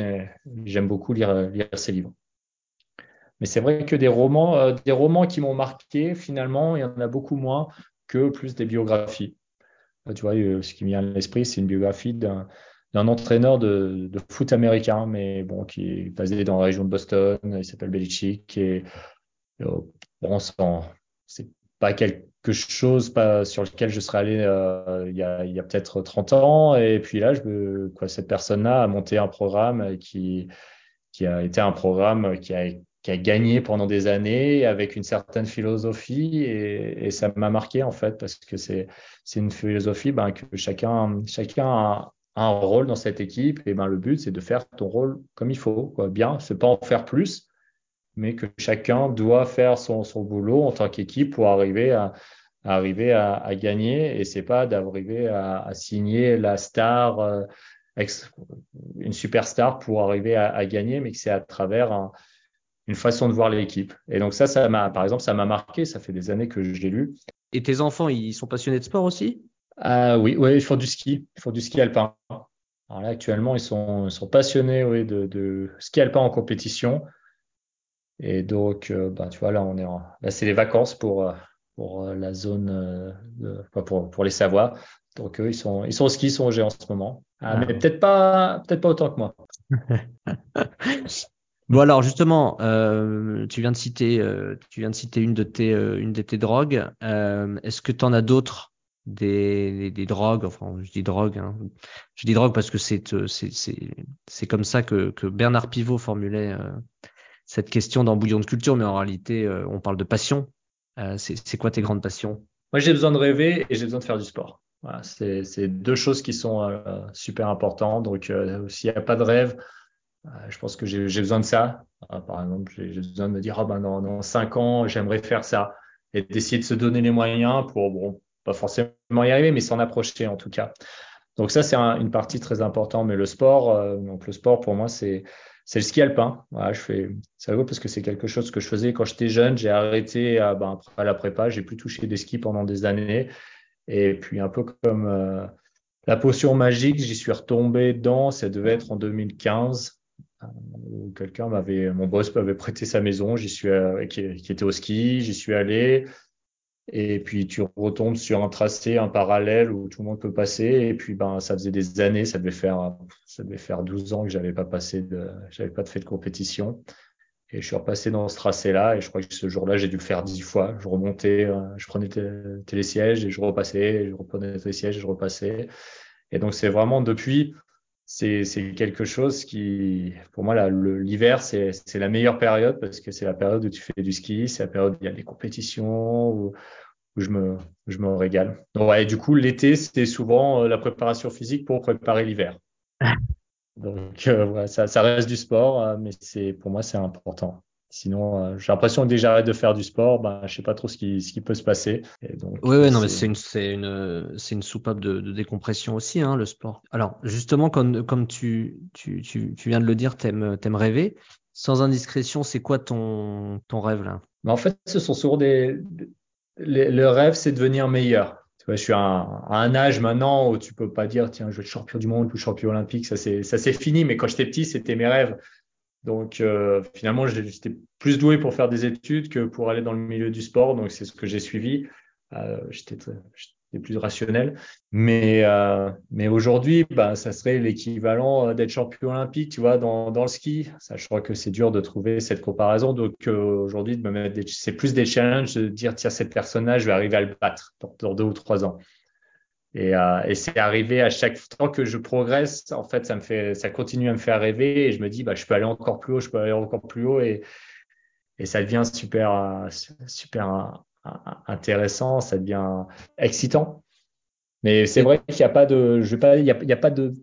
j'aime beaucoup lire, ces livres. Mais c'est vrai que des romans, euh, des romans qui m'ont marqué, finalement, il y en a beaucoup moins que plus des biographies. tu vois, euh, ce qui me vient à l'esprit, c'est une biographie d'un entraîneur de, foot américain, mais bon, qui est basé dans la région de Boston. Il s'appelle Belichick et euh, bon, c'est pas quelque chose pas, sur lequel je serais allé euh, il y a, a peut-être 30 ans. Et puis là, quoi, cette personne-là a monté un programme qui, qui a été un programme qui a, gagné pendant des années avec une certaine philosophie. Et, et ça m'a marqué, en fait, parce que c'est une philosophie ben, que chacun, chacun a, un rôle dans cette équipe. Et ben, le but, c'est de faire ton rôle comme il faut, quoi, bien. C'est pas en faire plus, mais que chacun doit faire son, son boulot en tant qu'équipe pour arriver à, arriver à, à, gagner. Et c'est pas d'arriver à, à, signer la star, euh, une superstar pour arriver à, gagner, mais que c'est à travers un, une façon de voir l'équipe. Et donc ça, ça m'a, par exemple, ça m'a marqué. Ça fait des années que je l'ai lu. Et tes enfants, ils sont passionnés de sport aussi? Ah oui, oui, ils font du ski. Ils font du ski alpin. Alors là, actuellement, ils sont, ils sont passionnés oui, de, de ski alpin en compétition. Et donc, bah, tu vois, là, on est en... là, c'est les vacances pour, euh, pour euh, la zone, de... pour, pour les Savoies. Donc, eux, ils sont, ils sont au ski, ils sont au G en ce moment. Ah, ah. Mais peut-être pas, peut-être pas autant que moi. (laughs) bon, alors, justement, euh, tu viens de citer, euh, tu viens de citer une de tes, une de tes drogues. Est-ce que tu en as d'autres? Des, des, drogues, enfin je dis drogue, hein. je dis drogue parce que c'est c'est comme ça que, que Bernard Pivot formulait cette question dans Bouillon de culture, mais en réalité, euh, on parle de passion. Euh, c'est quoi tes grandes passions? Moi, j'ai besoin de rêver et j'ai besoin de faire du sport. C'est deux choses qui sont euh, super importantes. Donc, s'il n'y a pas de rêve, je pense que j'ai besoin de ça. par exemple, j'ai besoin de me dire, oh, ben, dans, dans cinq ans, j'aimerais faire ça. Et d'essayer de se donner les moyens pour, bon, pas forcément y arriver, mais s'en approcher en tout cas. Donc ça, c'est un, une partie très importante. Mais le sport, donc le sport pour moi, c'est c'est le ski alpin. Voilà, je fais, rigolo parce que c'est quelque chose que je faisais quand j'étais jeune. J'ai arrêté à, ben, après la prépa. J'ai plus touché des skis pendant des années. Et puis, un peu comme euh, la potion magique, j'y suis retombé dedans. Ça devait être en 2015. Euh, quelqu'un m'avait, mon boss m'avait prêté sa maison. J'y suis, euh, qui, était au ski. J'y suis allé. Et puis tu retombes sur un tracé, un parallèle où tout le monde peut passer. Et puis ben ça faisait des années, ça devait faire ça devait faire 12 ans que j'avais pas passé j'avais pas fait de compétition. Et je suis repassé dans ce tracé-là. Et je crois que ce jour-là, j'ai dû le faire dix fois. Je remontais, euh, je prenais télésiège et je repassais, je reprenais télésiège et je repassais. Et donc c'est vraiment depuis, c'est quelque chose qui, pour moi, l'hiver, c'est la meilleure période parce que c'est la période où tu fais du ski, c'est la période où il y a des compétitions, où, où je, me, je me régale. Donc, ouais, du coup, l'été, c'était souvent euh, la préparation physique pour préparer l'hiver. (laughs) Donc, euh, ouais, ça, ça, reste du sport, euh, mais c'est pour moi, c'est important. Sinon, euh, j'ai l'impression que dès que j'arrête de faire du sport, ben, je sais pas trop ce qui, ce qui peut se passer. oui, oui, non, mais c'est une, c'est une, c'est une soupape de, de, décompression aussi, hein, le sport. Alors, justement, comme, comme tu, tu, tu, tu viens de le dire, t'aimes, t'aimes rêver. Sans indiscrétion, c'est quoi ton, ton rêve là? Ben, En fait, ce sont souvent des, le rêve, c'est devenir meilleur. Tu vois, je suis à un, à un, âge maintenant où tu peux pas dire, tiens, je vais être champion du monde ou champion olympique. Ça, c'est, ça, c'est fini. Mais quand j'étais petit, c'était mes rêves. Donc euh, finalement, j'étais plus doué pour faire des études que pour aller dans le milieu du sport. Donc c'est ce que j'ai suivi. Euh, j'étais plus rationnel. Mais, euh, mais aujourd'hui, bah, ça serait l'équivalent d'être champion olympique, tu vois, dans, dans le ski. Ça, je crois que c'est dur de trouver cette comparaison. Donc aujourd'hui, de me mettre c'est plus des challenges de dire, tiens, cette personne-là, je vais arriver à le battre dans, dans deux ou trois ans. Et, euh, et c'est arrivé à chaque temps que je progresse, en fait, ça me fait, ça continue à me faire rêver et je me dis, bah, je peux aller encore plus haut, je peux aller encore plus haut et, et ça devient super, euh, super euh, intéressant, ça devient excitant. Mais c'est vrai qu'il n'y a pas de, je pas, il y a, pas de,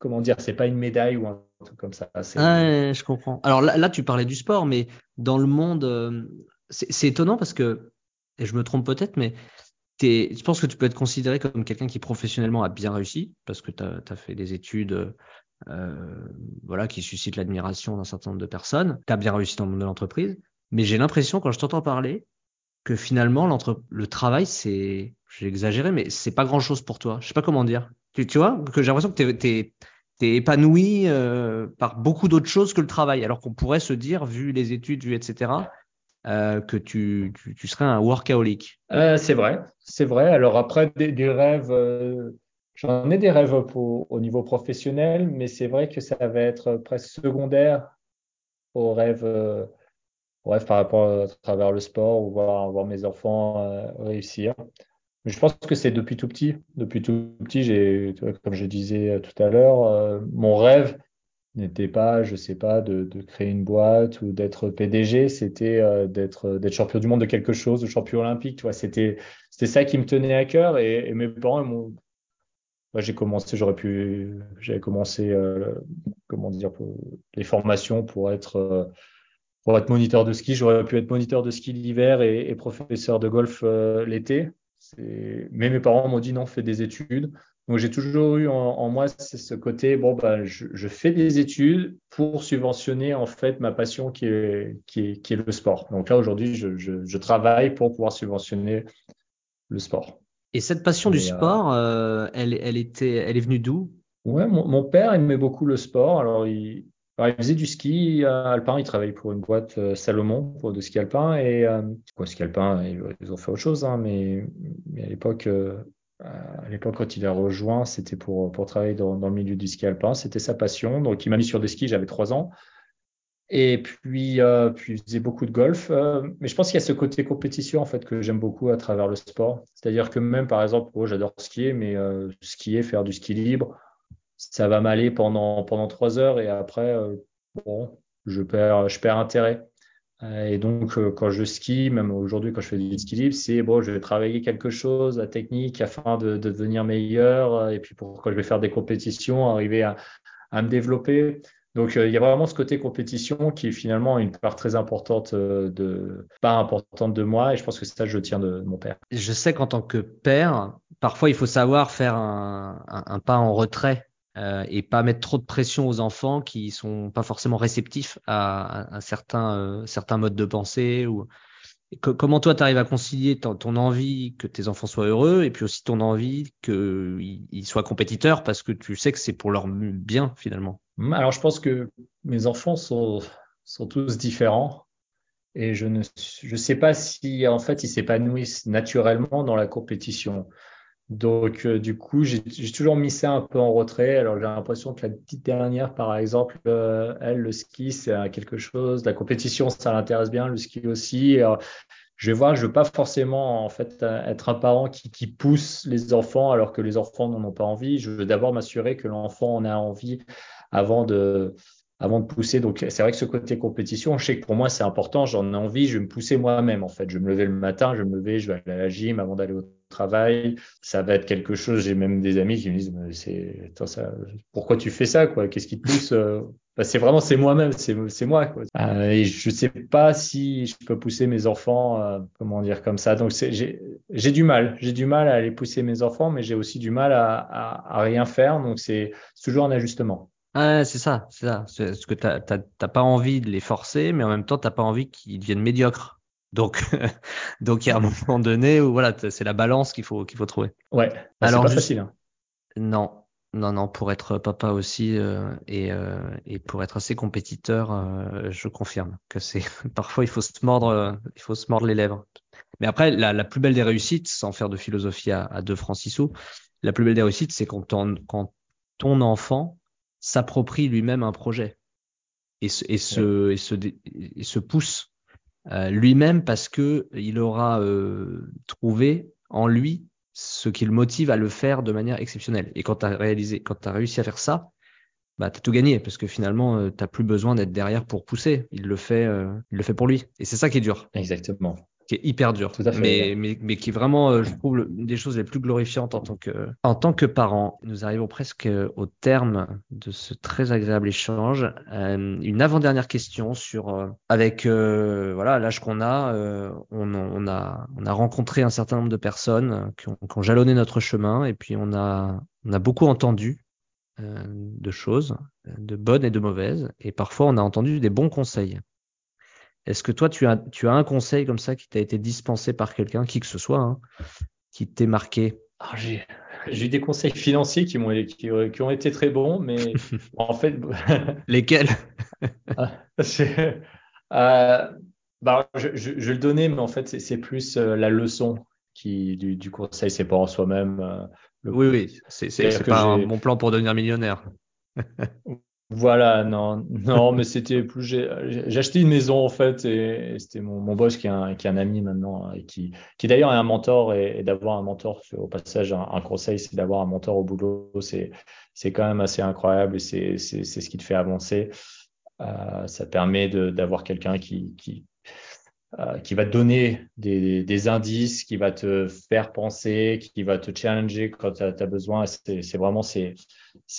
comment dire, c'est pas une médaille ou un truc comme ça. Ah, je comprends. Alors là, tu parlais du sport, mais dans le monde, c'est étonnant parce que, et je me trompe peut-être, mais je pense que tu peux être considéré comme quelqu'un qui professionnellement a bien réussi parce que tu as, fait des études euh, voilà, qui suscitent l'admiration d'un certain nombre de personnes. Tu as bien réussi dans le monde de l'entreprise. Mais j'ai l'impression, quand je t'entends parler, que finalement, le travail, c'est, j'ai exagéré, mais c'est pas grand chose pour toi. Je sais pas comment dire. Tu, tu vois, que j'ai l'impression que tu es, épanoui euh, par beaucoup d'autres choses que le travail, alors qu'on pourrait se dire, vu les études, vu etc., euh, que tu, tu, serais un workaholic. Euh, c'est vrai, c'est vrai. Alors après, des, rêves, euh, j'en ai des rêves au niveau professionnel, mais c'est vrai que ça va être presque secondaire aux rêves, euh, aux rêves par rapport à travers le sport ou voir, voir mes enfants réussir. Je pense que c'est depuis tout petit. Depuis tout petit, j'ai, comme je disais tout à l'heure, mon rêve, n'était pas, je sais pas, de, créer une boîte ou d'être PDG, c'était euh, d'être d'être champion du monde de quelque chose, champion olympique, tu c'était ça qui me tenait à cœur et, mes parents m'ont j'ai commencé, j'aurais pu, j'avais commencé, euh, comment dire, les formations pour être, euh, pour être moniteur de ski. J'aurais pu être moniteur de ski l'hiver et, et, professeur de golf euh, l'été. Mais mes parents m'ont dit non, fais des études. Donc j'ai toujours eu en, moi ce côté bon bah je, je, fais des études pour subventionner en fait ma passion qui est qui est, qui est le sport. Donc là aujourd'hui je, je, je, travaille pour pouvoir subventionner le sport. Et cette passion du euh, sport, euh, elle, elle était elle est venue d'où? Ouais, mon, mon, père aimait beaucoup le sport. Alors il, alors, il faisait du ski alpin. Il travaillait pour une boîte euh, Salomon pour de ski alpin et euh, quoi ski alpin ils, ils, ont fait autre chose hein, mais, mais à l'époque à l'époque, quand il a rejoint, c'était pour, pour travailler dans, dans, le milieu du ski alpin. C'était sa passion. Donc, il m'a mis sur des skis, j'avais trois ans. Et puis, euh, puis, il faisait beaucoup de golf. Euh, mais je pense qu'il y a ce côté compétition, en fait, que j'aime beaucoup à travers le sport. C'est-à-dire que même, par exemple, oh, j'adore skier, mais euh, skier, faire du ski libre, ça va m'aller pendant, pendant trois heures et après, euh, bon, je perds, je perds intérêt. Et donc, euh, quand je skie, même aujourd'hui, quand je fais du ski libre, c'est bon, je vais travailler quelque chose, la technique, afin de, de devenir meilleur. Euh, et puis, pour quand je vais faire des compétitions, arriver à, à me développer. Donc, euh, il y a vraiment ce côté compétition qui est finalement une part très importante de, part importante de moi. Et je pense que ça je tiens de, mon père. Je sais qu'en tant que père, parfois, il faut savoir faire un, un pas en retrait euh, et pas mettre trop de pression aux enfants qui sont pas forcément réceptifs à, certain euh, certains modes de pensée ou comment toi tu arrives à concilier ton, ton, envie que tes enfants soient heureux et puis aussi ton envie qu'ils soient compétiteurs parce que tu sais que c'est pour leur bien finalement Alors je pense que mes enfants sont, sont tous différents et je ne je sais pas si en fait ils s'épanouissent naturellement dans la compétition. Donc euh, du coup, j'ai toujours mis ça un peu en retrait. Alors j'ai l'impression que la petite dernière, par exemple, euh, elle, le ski, c'est quelque chose. La compétition, ça l'intéresse bien, le ski aussi. je vais voir, je veux pas forcément en fait être un parent qui, qui pousse les enfants alors que les enfants n'en ont pas envie. Je veux d'abord m'assurer que l'enfant en a envie avant de avant de pousser. Donc, c'est vrai que ce côté compétition, je sais que pour moi, c'est important. J'en ai envie. Je vais me pousser moi-même, en fait. Je vais me lever le matin, je vais me lever, je vais aller à la gym avant d'aller au travail. Ça va être quelque chose. J'ai même des amis qui me disent, c'est, ça, pourquoi tu fais ça, quoi? Qu'est-ce qui te pousse? Euh? Bah, c'est vraiment, c'est moi-même, c'est, c'est moi, quoi. Euh, et je sais pas si je peux pousser mes enfants, euh, comment dire, comme ça. Donc, j'ai, j'ai du mal. J'ai du mal à aller pousser mes enfants, mais j'ai aussi du mal à, à, rien faire. Donc, c'est toujours un ajustement. Ah, c'est ça, c'est ça. C'est ce que t'as, t'as, pas envie de les forcer, mais en même temps, t'as pas envie qu'ils deviennent médiocres. Donc, (laughs) donc il y a un moment donné où voilà, c'est la balance qu'il faut qu'il faut trouver. Ouais. Bah, Alors, c'est pas facile. Hein. Non, non, non. Pour être papa aussi euh, et euh, et pour être assez compétiteur, euh, je confirme que c'est (laughs) parfois il faut se mordre, il faut se mordre les lèvres. Mais après, la, la plus belle des réussites, sans faire de philosophie à, à deux francs six sous, la plus belle des réussites, c'est quand ton, quand ton enfant s'approprie lui-même un projet et se, et se, et se, et se pousse euh, lui-même parce que il aura euh, trouvé en lui ce qui le motive à le faire de manière exceptionnelle. Et quand tu as réalisé, quand tu as réussi à faire ça, bah t'as tout gagné parce que finalement euh, t'as plus besoin d'être derrière pour pousser. Il le fait, euh, il le fait pour lui. Et c'est ça qui est dur. Exactement qui est hyper dur, Tout à fait, mais, mais, mais, qui est vraiment, euh, je trouve, une des choses les plus glorifiantes en tant que, en tant que parent. Nous arrivons presque au terme de ce très agréable échange. Euh, une avant-dernière question sur, euh, avec euh, voilà l'âge qu'on a, euh, on, on, a, on a rencontré un certain nombre de personnes qui ont, qui ont jalonné notre chemin, et puis on a, on a beaucoup entendu de choses, de bonnes et de mauvaises, et parfois on a entendu des bons conseils. Est-ce que toi, tu as, tu as un conseil comme ça qui t'a été dispensé par quelqu'un, qui que ce soit, hein, qui t'ait marqué? Ah, J'ai eu des conseils financiers qui, m'ont, qui, qui, ont été très bons, mais (laughs) en fait. (laughs) Lesquels? Ah, euh, bah, je, je, je, le donnais, mais en fait, c'est plus euh, la leçon qui, du, du conseil, c'est pas en soi-même. Euh, oui, oui, c'est, c'est pas un bon plan pour devenir millionnaire. (laughs) Voilà, non, non, mais c'était plus. J'ai acheté une maison en fait, et, c'était mon, mon boss qui est, un, qui est un ami maintenant, hein, et qui, qui d'ailleurs est un mentor, et, d'avoir un mentor, au passage, un, conseil, c'est d'avoir un mentor au boulot, c'est quand même assez incroyable, et c'est ce qui te fait avancer. Euh, ça permet d'avoir quelqu'un qui, qui, qui va te donner des, des, indices, qui va te faire penser, qui va te challenger quand tu as, besoin. C'est vraiment c'est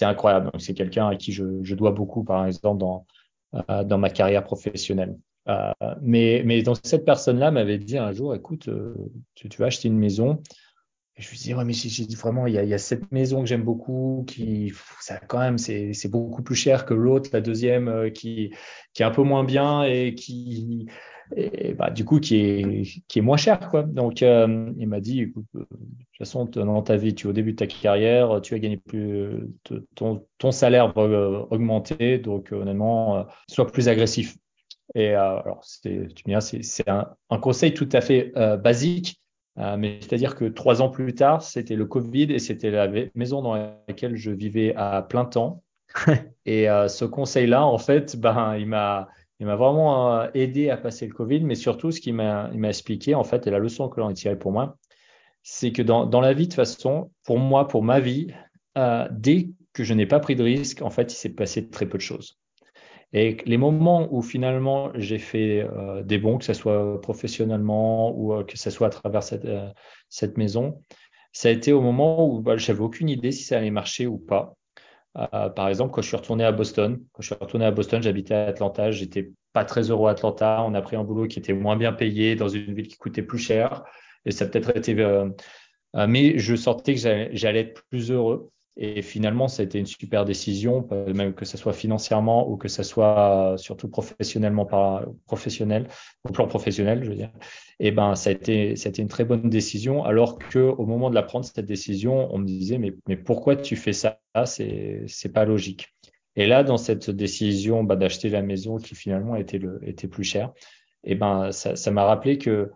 incroyable. Donc c'est quelqu'un à qui je, je, dois beaucoup, par exemple dans euh, dans ma carrière professionnelle. Euh, mais mais donc cette personne-là m'avait dit un jour, écoute, euh, tu, tu, vas acheter une maison. Je lui dis ouais mais j'ai vraiment il y a, il y a cette maison que j'aime beaucoup qui ça quand même c'est beaucoup plus cher que l'autre la deuxième euh, qui qui est un peu moins bien et qui et bah, du coup qui est, qui est moins cher. Quoi. Donc euh, il m'a dit, écoute, euh, de toute façon, dans ta vie, tu au début de ta carrière, tu as gagné plus, ton, ton salaire va euh, augmenter, donc honnêtement, sois plus agressif. Et alors, c'est, tu me c'est, c'est un, un, conseil tout à fait basique, mais c'est-à-dire que trois ans plus tard, c'était le Covid et c'était la maison dans laquelle je vivais à plein temps. (laughs) et ce conseil-là, en fait, ben, il m'a il m'a vraiment euh, aidé à passer le Covid, mais surtout, ce qu'il m'a expliqué, en fait, et la leçon que l'on a tirée pour moi, c'est que dans, la vie, de toute façon, pour moi, pour ma vie, euh, dès que je n'ai pas pris de risque, en fait, il s'est passé très peu de choses. Et les moments où finalement j'ai fait euh, des bons, que ce soit professionnellement ou que ce soit à travers cette, cette maison, ça a été au moment où bah, j'avais aucune idée si ça allait marcher ou pas. Euh, par exemple, quand je suis retourné à Boston, quand je suis retourné à Boston, j'habitais à Atlanta, j'étais pas très heureux à Atlanta. On a pris un boulot qui était moins bien payé dans une ville qui coûtait plus cher, et ça peut-être été. Euh, euh, mais je sentais que j'allais être plus heureux. Et finalement, ça a été une super décision, même que ce soit financièrement ou que ce soit surtout professionnellement par professionnel, au plan professionnel, je veux dire. Et ben, ça a été, ça a été une très bonne décision. Alors que au moment de la prendre cette décision, on me disait mais mais pourquoi tu fais ça? C'est c'est pas logique. Et là, dans cette décision bah, d'acheter la maison qui finalement était le était plus cher, et ben ça m'a rappelé que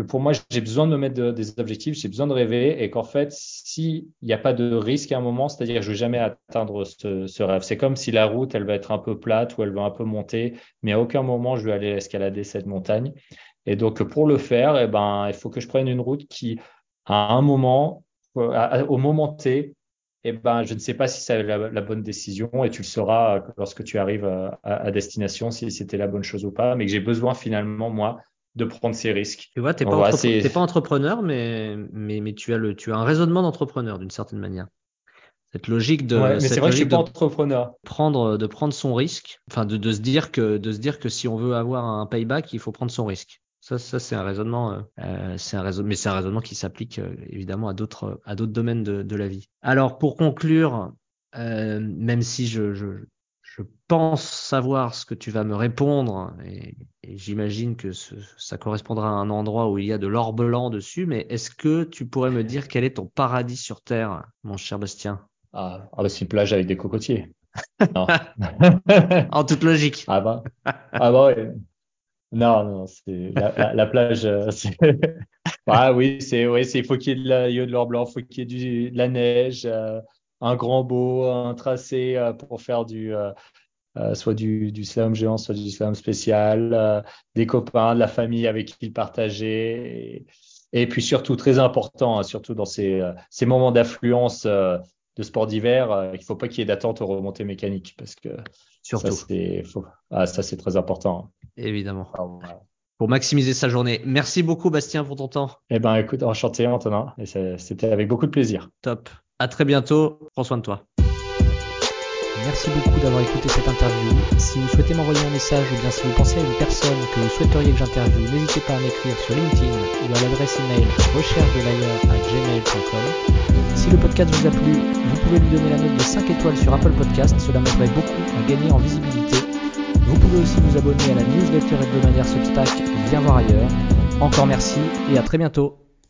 que pour moi, j'ai besoin de me mettre des objectifs, j'ai besoin de rêver et qu'en fait, s'il n'y a pas de risque à un moment, c'est-à-dire que je vais jamais atteindre ce, rêve. C'est comme si la route, elle va être un peu plate ou elle va un peu monter, mais à aucun moment, je vais aller escalader cette montagne. Et donc, pour le faire, eh ben, il faut que je prenne une route qui, à un moment, au moment T, eh ben, je ne sais pas si c'est la, bonne décision et tu le sauras lorsque tu arrives à, à destination si c'était la bonne chose ou pas, mais que j'ai besoin finalement, moi, de prendre ces risques. Tu vois, tu n'es pas, pas, entrepreneur, mais, mais, mais tu, as le, tu as un raisonnement d'entrepreneur d'une certaine manière. Cette logique de. mais c'est vrai que je suis pas entrepreneur. Prendre, de prendre son risque, enfin de, de, se dire que, de se dire que si on veut avoir un payback, il faut prendre son risque. Ça, ça c'est un raisonnement, euh, euh c'est un raisonnement, mais c'est un raisonnement qui s'applique euh, évidemment à d'autres, à d'autres domaines de, de, la vie. Alors pour conclure, euh, même si je, je, je pense savoir ce que tu vas me répondre et, j'imagine que ça correspondra à un endroit où il y a de l'or blanc dessus, mais est-ce que tu pourrais me dire quel est ton paradis sur Terre, mon cher Bastien? Ah, ah bah, c'est une plage avec des cocotiers. (laughs) en toute logique. Ah bah, ah bah Non, non, c'est la, plage. Euh, (laughs) ah oui, c'est oui, c'est il faut qu'il y ait de l'or blanc, il faut qu'il y ait du, de la neige. Euh, un grand beau, un tracé euh, pour faire du euh, euh, soit du, du slalom géant, soit du slalom spécial, des copains, de la famille avec qui il partageait. Et, puis surtout, très important, hein, surtout dans ces, ces moments d'affluence de sport d'hiver, il ne faut pas qu'il y ait d'attente aux remontées mécaniques parce que surtout. ça, c'est, ah, c'est très important. Évidemment. Ah, pour maximiser sa journée. Merci beaucoup, Bastien, pour ton temps. Eh ben, écoute, enchanté, Antonin. Et c'était avec beaucoup de plaisir. Top. À très bientôt. Prends soin de toi. Merci beaucoup d'avoir écouté cette interview. Si vous souhaitez m'envoyer un message ou bien si vous pensez à une personne que vous souhaiteriez que j'interviewe, n'hésitez pas à m'écrire sur LinkedIn ou à l'adresse email recherche de à gmail.com. Si le podcast vous a plu, vous pouvez lui donner la note de 5 étoiles sur Apple Podcast, cela m'aiderait beaucoup à gagner en visibilité. Vous pouvez aussi vous abonner à la newsletter hebdomadaire Substack Viens voir ailleurs. Encore merci et à très bientôt.